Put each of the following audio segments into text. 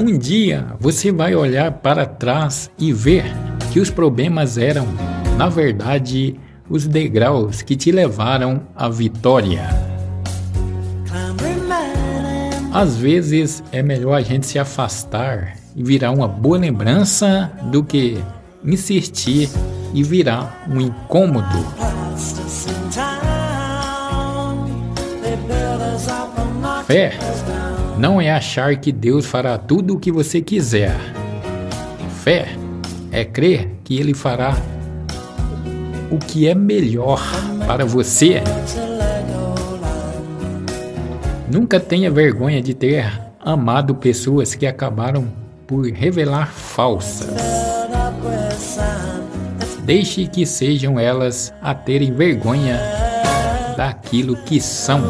Um dia você vai olhar para trás e ver que os problemas eram, na verdade, os degraus que te levaram à vitória. Às vezes é melhor a gente se afastar e virar uma boa lembrança do que insistir e virar um incômodo. Fé não é achar que Deus fará tudo o que você quiser. Fé é crer que Ele fará o que é melhor para você. Nunca tenha vergonha de ter amado pessoas que acabaram por revelar falsas. Deixe que sejam elas a terem vergonha daquilo que são.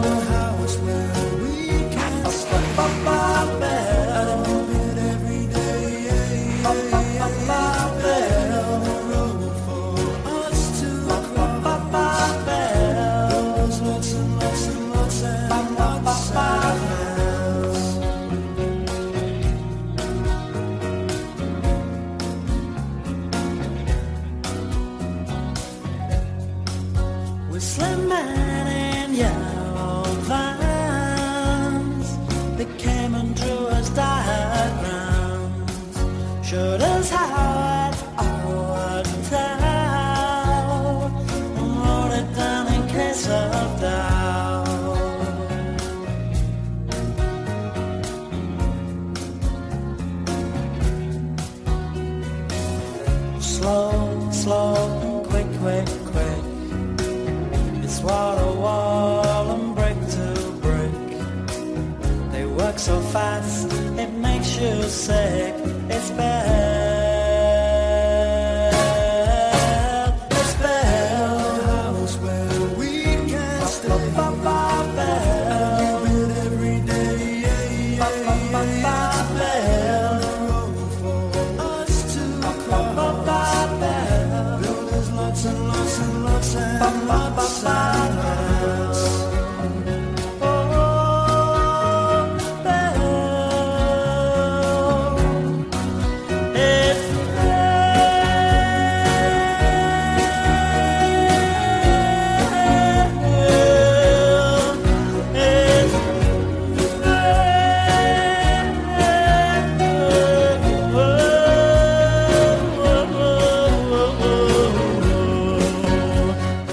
Whistling man and yellow vines They came and drew us diagrams. Showed us how it all worked out. And wrote it down in case of doubt. Slow, slow, so fast, it makes you sick. It's